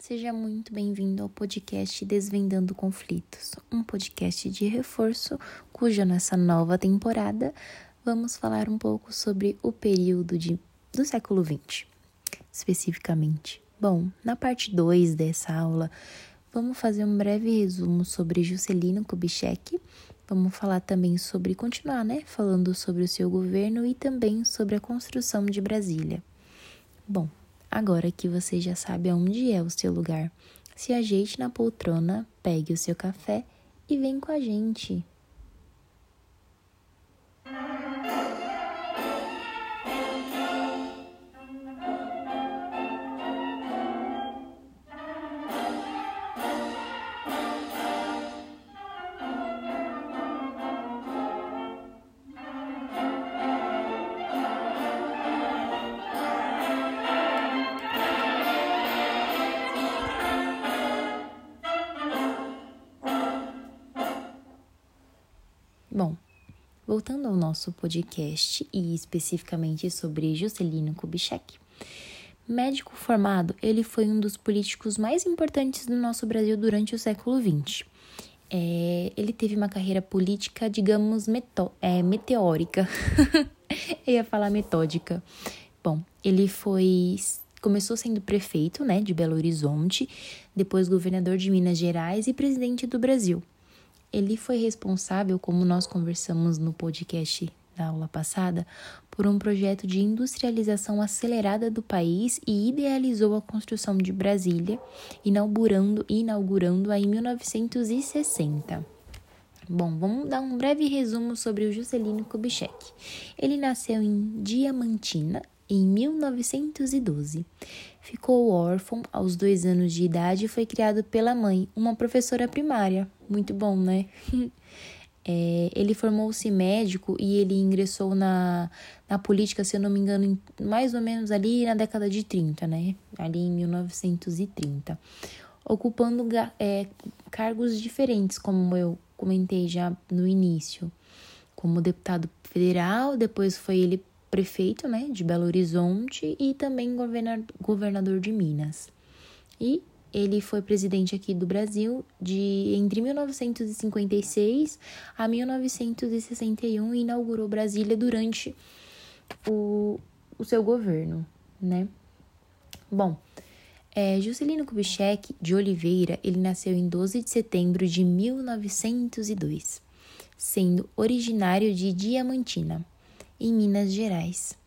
Seja muito bem-vindo ao podcast Desvendando Conflitos, um podcast de reforço cuja nessa nova temporada vamos falar um pouco sobre o período de, do século XX, especificamente. Bom, na parte 2 dessa aula, vamos fazer um breve resumo sobre Juscelino Kubitschek. Vamos falar também sobre, continuar, né, falando sobre o seu governo e também sobre a construção de Brasília. Bom, Agora que você já sabe aonde é o seu lugar, se ajeite na poltrona, pegue o seu café e vem com a gente. Nosso podcast e especificamente sobre Juscelino Kubitschek. Médico formado, ele foi um dos políticos mais importantes do nosso Brasil durante o século XX. É, ele teve uma carreira política, digamos, é, meteórica. Eu ia falar metódica. Bom, ele foi começou sendo prefeito, né, de Belo Horizonte, depois governador de Minas Gerais e presidente do Brasil. Ele foi responsável, como nós conversamos no podcast da aula passada, por um projeto de industrialização acelerada do país e idealizou a construção de Brasília, inaugurando inaugurando-a em 1960. Bom, vamos dar um breve resumo sobre o Juscelino Kubitschek. Ele nasceu em Diamantina, em 1912. Ficou órfão aos dois anos de idade e foi criado pela mãe, uma professora primária. Muito bom, né? É, ele formou-se médico e ele ingressou na, na política, se eu não me engano, mais ou menos ali na década de 30, né? Ali em 1930. Ocupando é, cargos diferentes, como eu comentei já no início. Como deputado federal, depois foi ele prefeito né, de Belo Horizonte e também governador de Minas. E ele foi presidente aqui do Brasil de entre 1956 a 1961 e inaugurou Brasília durante o, o seu governo, né? Bom, é, Juscelino Kubitschek de Oliveira, ele nasceu em 12 de setembro de 1902, sendo originário de Diamantina em Minas Gerais.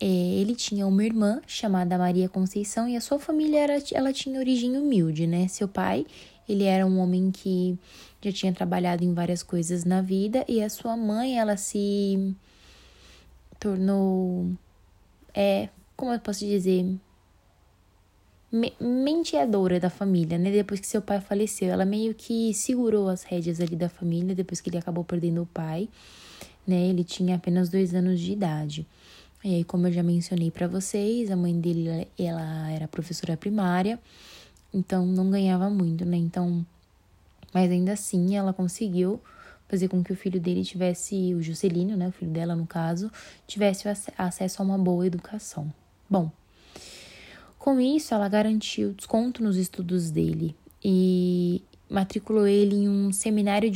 É, ele tinha uma irmã chamada Maria Conceição e a sua família era, ela tinha origem humilde, né? Seu pai, ele era um homem que já tinha trabalhado em várias coisas na vida e a sua mãe, ela se tornou, é, como eu posso dizer, menteadora da família, né? Depois que seu pai faleceu, ela meio que segurou as rédeas ali da família depois que ele acabou perdendo o pai né? Ele tinha apenas dois anos de idade. E aí, como eu já mencionei para vocês, a mãe dele ela era professora primária, então não ganhava muito, né? Então, mas ainda assim, ela conseguiu fazer com que o filho dele tivesse, o Juscelino, né, o filho dela no caso, tivesse acesso a uma boa educação. Bom, com isso, ela garantiu desconto nos estudos dele e matriculou ele em um seminário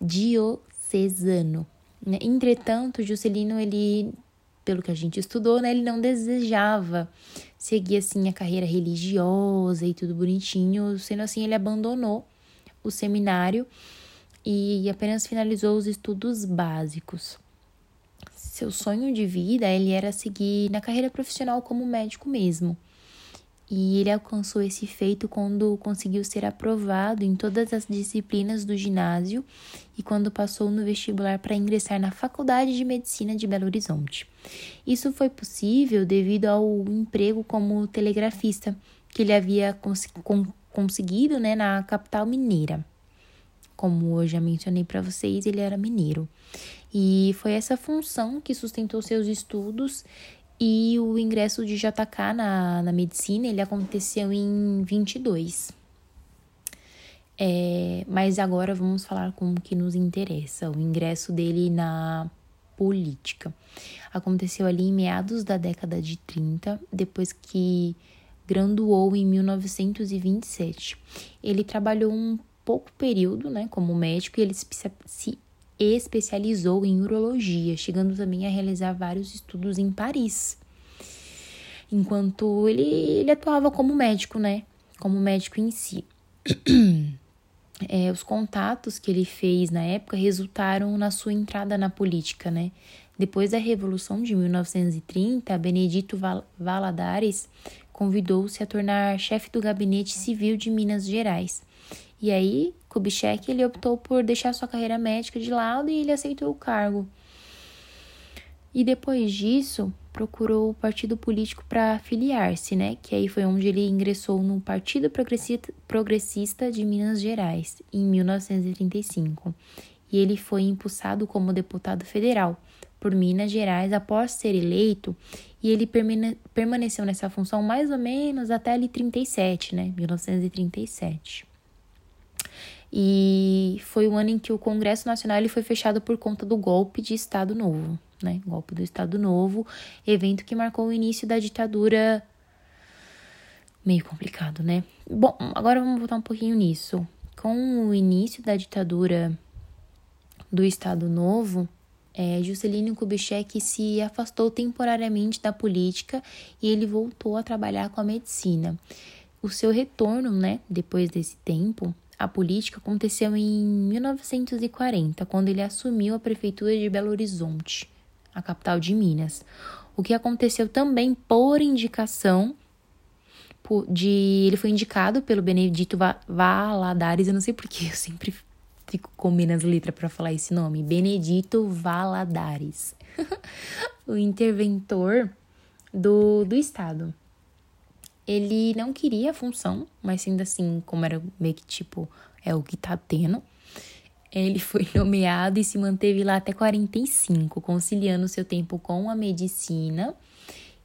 diocesano, né? Entretanto, Juscelino, ele, pelo que a gente estudou, né, ele não desejava seguir assim a carreira religiosa e tudo bonitinho, sendo assim, ele abandonou o seminário e apenas finalizou os estudos básicos. Seu sonho de vida ele era seguir na carreira profissional como médico mesmo. E ele alcançou esse feito quando conseguiu ser aprovado em todas as disciplinas do ginásio e quando passou no vestibular para ingressar na Faculdade de Medicina de Belo Horizonte. Isso foi possível devido ao emprego como telegrafista que ele havia cons conseguido né, na capital mineira. Como eu já mencionei para vocês, ele era mineiro. E foi essa função que sustentou seus estudos e o ingresso de JK na, na medicina, ele aconteceu em 22. É, mas agora vamos falar com o que nos interessa, o ingresso dele na política. Aconteceu ali em meados da década de 30, depois que graduou em 1927. Ele trabalhou um pouco período, né, como médico e ele se especializou em urologia, chegando também a realizar vários estudos em Paris. Enquanto ele, ele atuava como médico, né, como médico em si. É, os contatos que ele fez na época resultaram na sua entrada na política, né? Depois da Revolução de 1930, Benedito Valadares convidou-se a tornar chefe do gabinete civil de Minas Gerais. E aí, Kubitschek ele optou por deixar sua carreira médica de lado e ele aceitou o cargo. E depois disso, procurou o partido político para filiar-se, né? Que aí foi onde ele ingressou no Partido Progressista de Minas Gerais, em 1935. E ele foi impulsado como deputado federal por Minas Gerais após ser eleito e ele permaneceu nessa função mais ou menos até ali 37, né, 1937. E foi o ano em que o Congresso Nacional ele foi fechado por conta do golpe de Estado Novo, né? Golpe do Estado Novo, evento que marcou o início da ditadura. Meio complicado, né? Bom, agora vamos voltar um pouquinho nisso. Com o início da ditadura do Estado Novo, é, Juscelino Kubitschek se afastou temporariamente da política e ele voltou a trabalhar com a medicina. O seu retorno, né, depois desse tempo, à política aconteceu em 1940, quando ele assumiu a prefeitura de Belo Horizonte, a capital de Minas. O que aconteceu também por indicação de ele foi indicado pelo Benedito Valadares, eu não sei porque eu sempre fico comendo as letras para falar esse nome, Benedito Valadares, o interventor do, do Estado. Ele não queria a função, mas ainda assim, como era meio que tipo, é o que tá tendo, ele foi nomeado e se manteve lá até 45, conciliando seu tempo com a medicina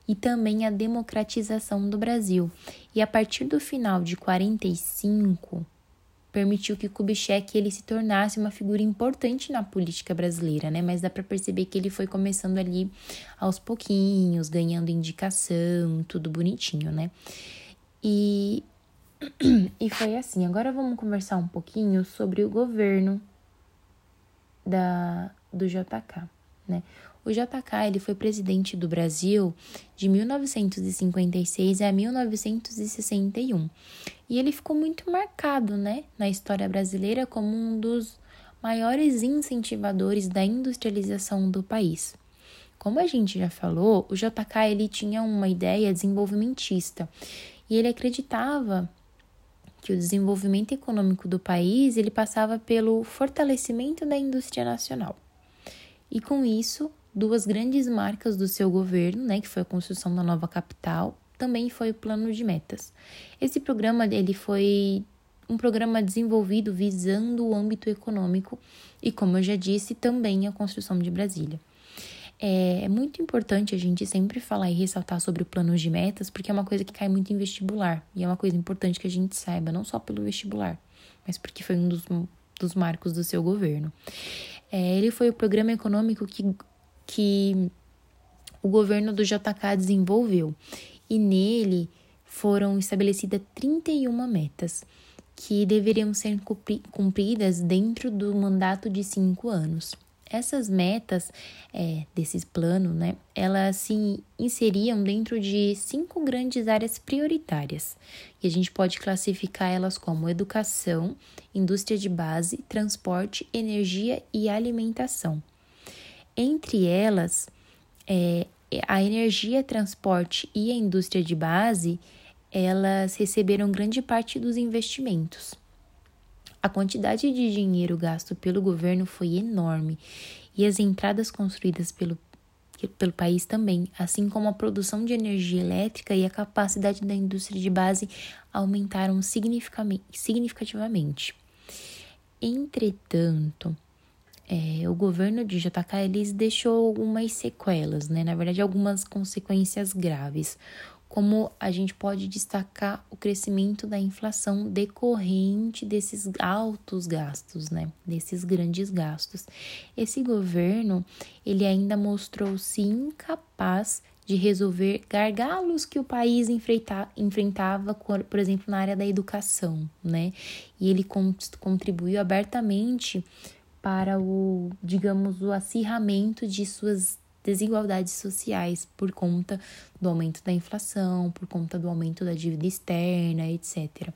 e também a democratização do Brasil. E a partir do final de 45, permitiu que Kubitschek ele se tornasse uma figura importante na política brasileira, né? Mas dá para perceber que ele foi começando ali aos pouquinhos, ganhando indicação, tudo bonitinho, né? E e foi assim. Agora vamos conversar um pouquinho sobre o governo da do JK, né? O JK ele foi presidente do Brasil de 1956 a 1961 e ele ficou muito marcado, né, na história brasileira como um dos maiores incentivadores da industrialização do país. Como a gente já falou, o JK ele tinha uma ideia desenvolvimentista e ele acreditava que o desenvolvimento econômico do país ele passava pelo fortalecimento da indústria nacional. E com isso, duas grandes marcas do seu governo, né, que foi a construção da nova capital, também foi o plano de metas. Esse programa ele foi um programa desenvolvido visando o âmbito econômico e, como eu já disse, também a construção de Brasília. É, é muito importante a gente sempre falar e ressaltar sobre o plano de metas, porque é uma coisa que cai muito em vestibular e é uma coisa importante que a gente saiba, não só pelo vestibular, mas porque foi um dos, dos marcos do seu governo. É, ele foi o programa econômico que que o governo do JK desenvolveu. E nele foram estabelecidas 31 metas que deveriam ser cumpridas dentro do mandato de cinco anos. Essas metas é, desses planos, né, elas se inseriam dentro de cinco grandes áreas prioritárias. E a gente pode classificar elas como educação, indústria de base, transporte, energia e alimentação. Entre elas, é, a energia, transporte e a indústria de base, elas receberam grande parte dos investimentos. A quantidade de dinheiro gasto pelo governo foi enorme e as entradas construídas pelo, pelo país também, assim como a produção de energia elétrica e a capacidade da indústria de base aumentaram significativamente. Entretanto, é, o governo de JK eles deixou algumas sequelas, né? Na verdade, algumas consequências graves, como a gente pode destacar o crescimento da inflação decorrente desses altos gastos, né? Desses grandes gastos. Esse governo ele ainda mostrou-se incapaz de resolver gargalos que o país enfrenta, enfrentava, por exemplo, na área da educação, né? E ele contribuiu abertamente para o, digamos, o acirramento de suas desigualdades sociais por conta do aumento da inflação, por conta do aumento da dívida externa, etc.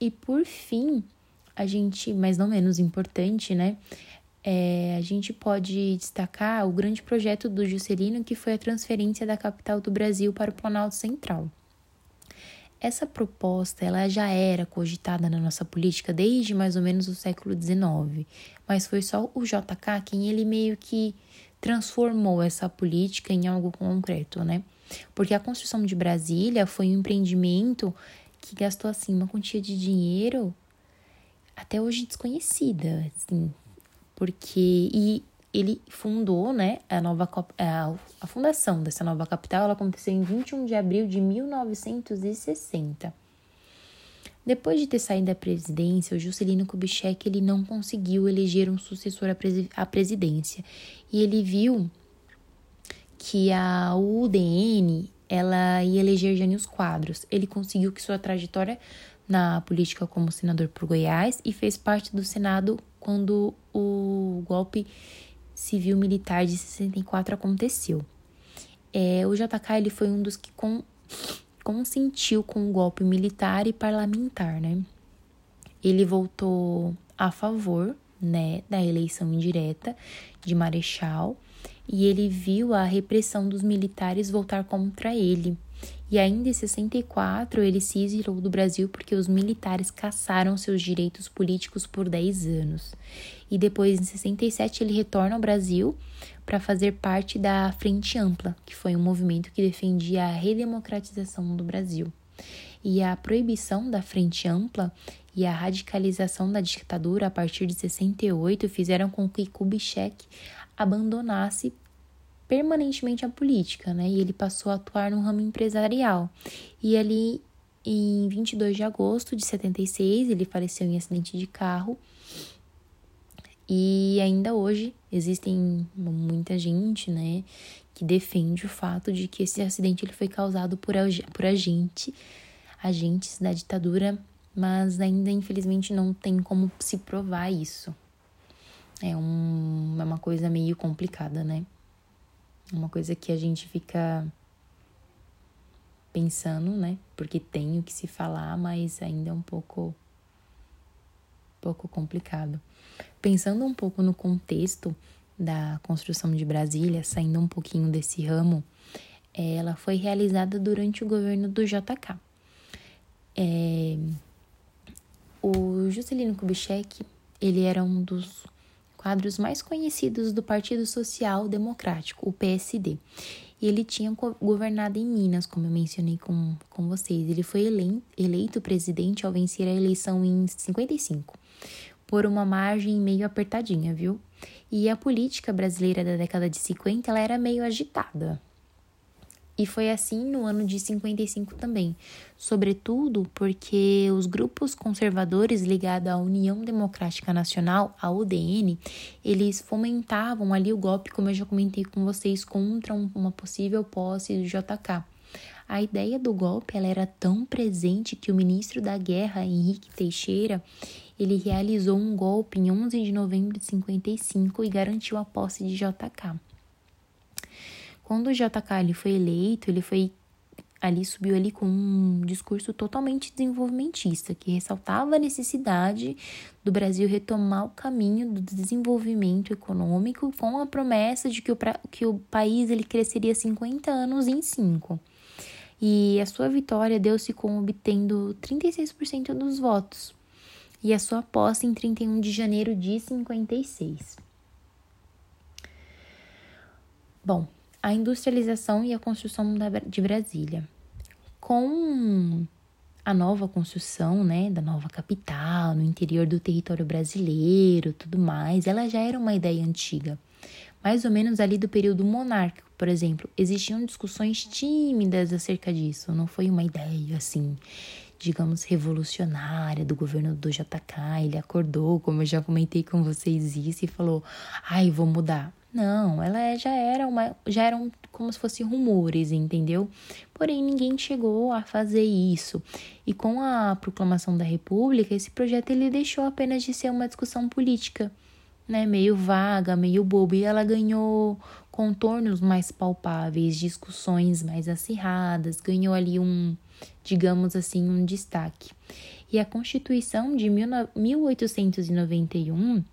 E por fim, a gente, mas não menos importante, né? É, a gente pode destacar o grande projeto do Juscelino, que foi a transferência da capital do Brasil para o Planalto Central. Essa proposta ela já era cogitada na nossa política desde mais ou menos o século XIX, mas foi só o JK quem ele meio que transformou essa política em algo concreto, né? Porque a construção de Brasília foi um empreendimento que gastou assim uma quantia de dinheiro até hoje desconhecida, assim, porque e ele fundou, né, a nova a, fundação dessa nova capital, ela aconteceu em 21 de abril de 1960. Depois de ter saído da presidência, o Juscelino Kubitschek ele não conseguiu eleger um sucessor à presidência. E ele viu que a UDN ela ia eleger Jânio Quadros. Ele conseguiu que sua trajetória na política como senador por Goiás e fez parte do Senado quando o golpe civil-militar de 64 aconteceu. É, o JK ele foi um dos que com, consentiu com o golpe militar e parlamentar, né? Ele votou a favor, né, da eleição indireta de Marechal e ele viu a repressão dos militares voltar contra ele. E ainda em 64 ele se exilou do Brasil porque os militares caçaram seus direitos políticos por 10 anos. E depois, em 67, ele retorna ao Brasil para fazer parte da Frente Ampla, que foi um movimento que defendia a redemocratização do Brasil. E a proibição da Frente Ampla e a radicalização da ditadura a partir de 68 fizeram com que Kubitschek abandonasse permanentemente a política, né? E ele passou a atuar no ramo empresarial. E ali, em 22 de agosto de 76, ele faleceu em acidente de carro. E ainda hoje existem muita gente, né, que defende o fato de que esse acidente ele foi causado por, por agente, agentes da ditadura, mas ainda infelizmente não tem como se provar isso. É, um, é uma coisa meio complicada, né? Uma coisa que a gente fica pensando, né? Porque tem o que se falar, mas ainda é um pouco pouco complicado. Pensando um pouco no contexto da construção de Brasília, saindo um pouquinho desse ramo, ela foi realizada durante o governo do JK. É, o Juscelino Kubitschek, ele era um dos quadros mais conhecidos do Partido Social Democrático, o PSD. E ele tinha governado em Minas, como eu mencionei com, com vocês. Ele foi eleito presidente ao vencer a eleição em 55, por uma margem meio apertadinha, viu? E a política brasileira da década de 50 ela era meio agitada. E foi assim no ano de 55 também, sobretudo porque os grupos conservadores ligados à União Democrática Nacional, a UDN, eles fomentavam ali o golpe, como eu já comentei com vocês, contra uma possível posse do JK. A ideia do golpe ela era tão presente que o ministro da Guerra, Henrique Teixeira, ele realizou um golpe em 11 de novembro de 55 e garantiu a posse de JK. Quando o JK ele foi eleito, ele foi ali subiu ali com um discurso totalmente desenvolvimentista, que ressaltava a necessidade do Brasil retomar o caminho do desenvolvimento econômico com a promessa de que o, que o país ele cresceria 50 anos em 5. E a sua vitória deu-se com obtendo 36% dos votos. E a sua posse em 31 de janeiro de 56. Bom, a industrialização e a construção de Brasília. Com a nova construção, né, da nova capital, no interior do território brasileiro, tudo mais, ela já era uma ideia antiga. Mais ou menos ali do período monárquico, por exemplo, existiam discussões tímidas acerca disso, não foi uma ideia assim, digamos, revolucionária do governo do JK. Ele acordou, como eu já comentei com vocês isso, e falou: ai, vou mudar. Não, ela é, já era uma, já eram como se fossem rumores, entendeu? Porém, ninguém chegou a fazer isso. E com a proclamação da República, esse projeto ele deixou apenas de ser uma discussão política, né? Meio vaga, meio bobo, e ela ganhou contornos mais palpáveis, discussões mais acirradas, ganhou ali um, digamos assim, um destaque. E a Constituição de 1891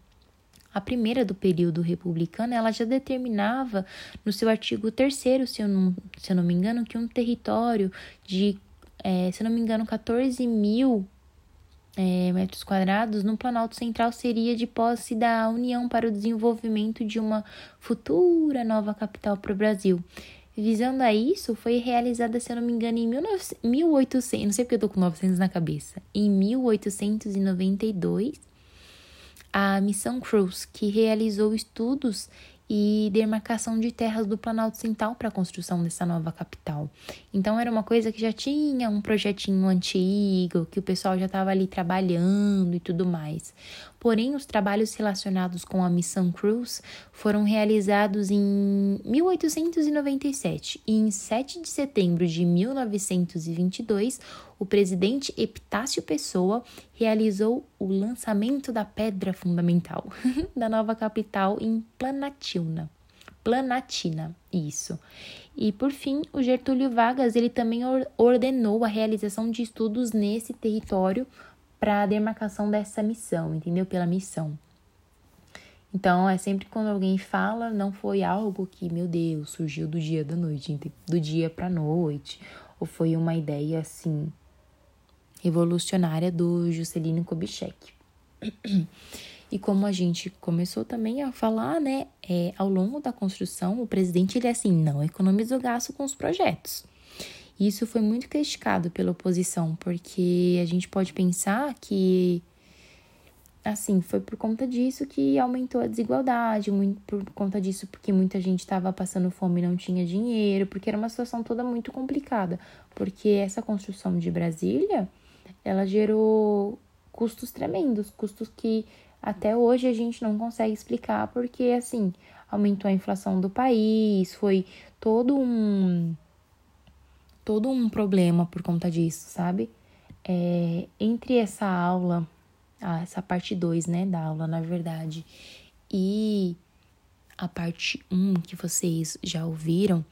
a primeira do período republicano, ela já determinava no seu artigo 3 se eu não, se eu não me engano, que um território de, é, se eu não me engano, 14 mil é, metros quadrados no Planalto Central seria de posse da União para o Desenvolvimento de uma futura nova capital para o Brasil. Visando a isso, foi realizada, se eu não me engano, em 1800, não sei porque eu tô com 900 na cabeça, em 1892, a Missão Cruz, que realizou estudos e demarcação de terras do Planalto Central para a construção dessa nova capital. Então era uma coisa que já tinha um projetinho antigo, que o pessoal já estava ali trabalhando e tudo mais. Porém, os trabalhos relacionados com a missão Cruz foram realizados em 1897 e em 7 de setembro de 1922, o presidente Epitácio Pessoa realizou o lançamento da pedra fundamental da nova capital em Planatina. Planatina, isso. E por fim, o Getúlio Vargas, ele também ordenou a realização de estudos nesse território para a demarcação dessa missão, entendeu? Pela missão. Então, é sempre quando alguém fala, não foi algo que, meu Deus, surgiu do dia da noite, do dia para noite, ou foi uma ideia assim revolucionária do Juscelino Kubitschek. E como a gente começou também a falar, né, é, ao longo da construção, o presidente ele assim não economizou gasto com os projetos. Isso foi muito criticado pela oposição, porque a gente pode pensar que assim, foi por conta disso que aumentou a desigualdade, muito por conta disso porque muita gente estava passando fome e não tinha dinheiro, porque era uma situação toda muito complicada, porque essa construção de Brasília, ela gerou custos tremendos, custos que até hoje a gente não consegue explicar, porque assim, aumentou a inflação do país, foi todo um todo um problema por conta disso, sabe? É, entre essa aula, ah, essa parte 2, né, da aula, na verdade, e a parte 1 um que vocês já ouviram,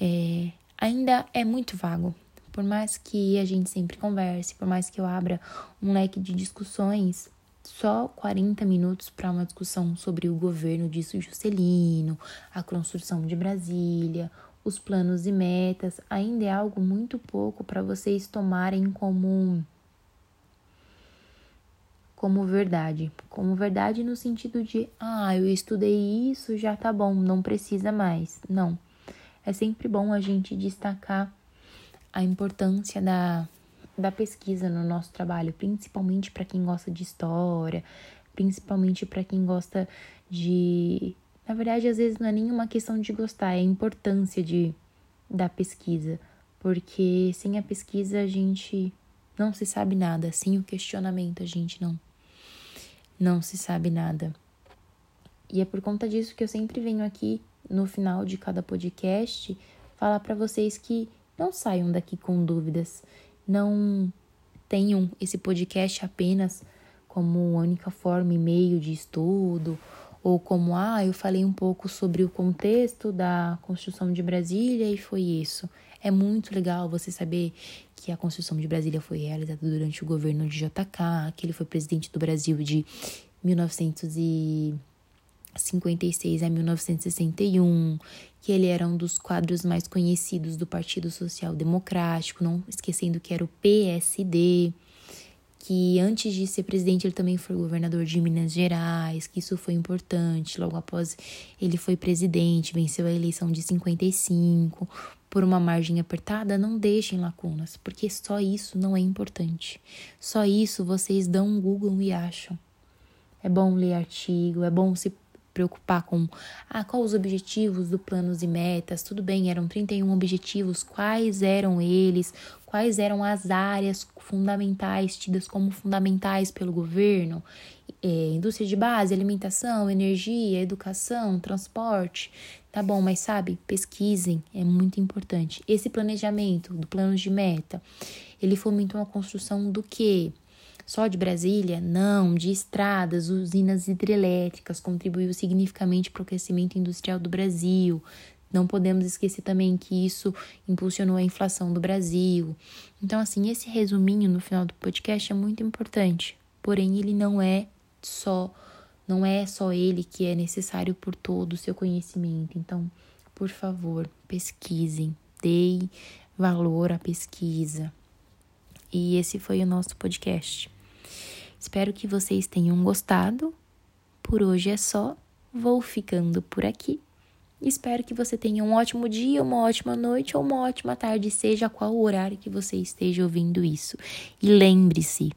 é, ainda é muito vago. Por mais que a gente sempre converse, por mais que eu abra um leque de discussões, só 40 minutos para uma discussão sobre o governo disso Juscelino, a construção de Brasília, os planos e metas ainda é algo muito pouco para vocês tomarem como como verdade, como verdade no sentido de, ah, eu estudei isso, já tá bom, não precisa mais. Não. É sempre bom a gente destacar a importância da da pesquisa no nosso trabalho, principalmente para quem gosta de história, principalmente para quem gosta de na verdade, às vezes não é nenhuma questão de gostar, é a importância de, da pesquisa. Porque sem a pesquisa a gente não se sabe nada, sem o questionamento a gente não, não se sabe nada. E é por conta disso que eu sempre venho aqui no final de cada podcast falar para vocês que não saiam daqui com dúvidas, não tenham esse podcast apenas como única forma e meio de estudo ou como, ah, eu falei um pouco sobre o contexto da construção de Brasília e foi isso. É muito legal você saber que a construção de Brasília foi realizada durante o governo de JK, que ele foi presidente do Brasil de 1956 a 1961, que ele era um dos quadros mais conhecidos do Partido Social Democrático, não esquecendo que era o PSD que antes de ser presidente ele também foi governador de Minas Gerais, que isso foi importante. Logo após ele foi presidente, venceu a eleição de 55 por uma margem apertada, não deixem lacunas, porque só isso não é importante. Só isso vocês dão um Google e acham. É bom ler artigo, é bom se preocupar com ah, quais os objetivos do planos e metas. Tudo bem, eram 31 objetivos, quais eram eles? Quais eram as áreas fundamentais tidas como fundamentais pelo governo? É, indústria de base, alimentação, energia, educação, transporte. Tá bom, mas sabe, pesquisem, é muito importante. Esse planejamento do plano de meta, ele fomentou a construção do quê? Só de Brasília? Não, de estradas, usinas hidrelétricas, contribuiu significativamente para o crescimento industrial do Brasil. Não podemos esquecer também que isso impulsionou a inflação do Brasil. Então, assim, esse resuminho no final do podcast é muito importante. Porém, ele não é só, não é só ele que é necessário por todo o seu conhecimento. Então, por favor, pesquisem, deem valor à pesquisa. E esse foi o nosso podcast. Espero que vocês tenham gostado. Por hoje é só. Vou ficando por aqui. Espero que você tenha um ótimo dia, uma ótima noite ou uma ótima tarde, seja qual o horário que você esteja ouvindo isso. E lembre-se,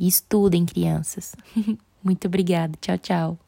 estudem, crianças. Muito obrigada. Tchau, tchau.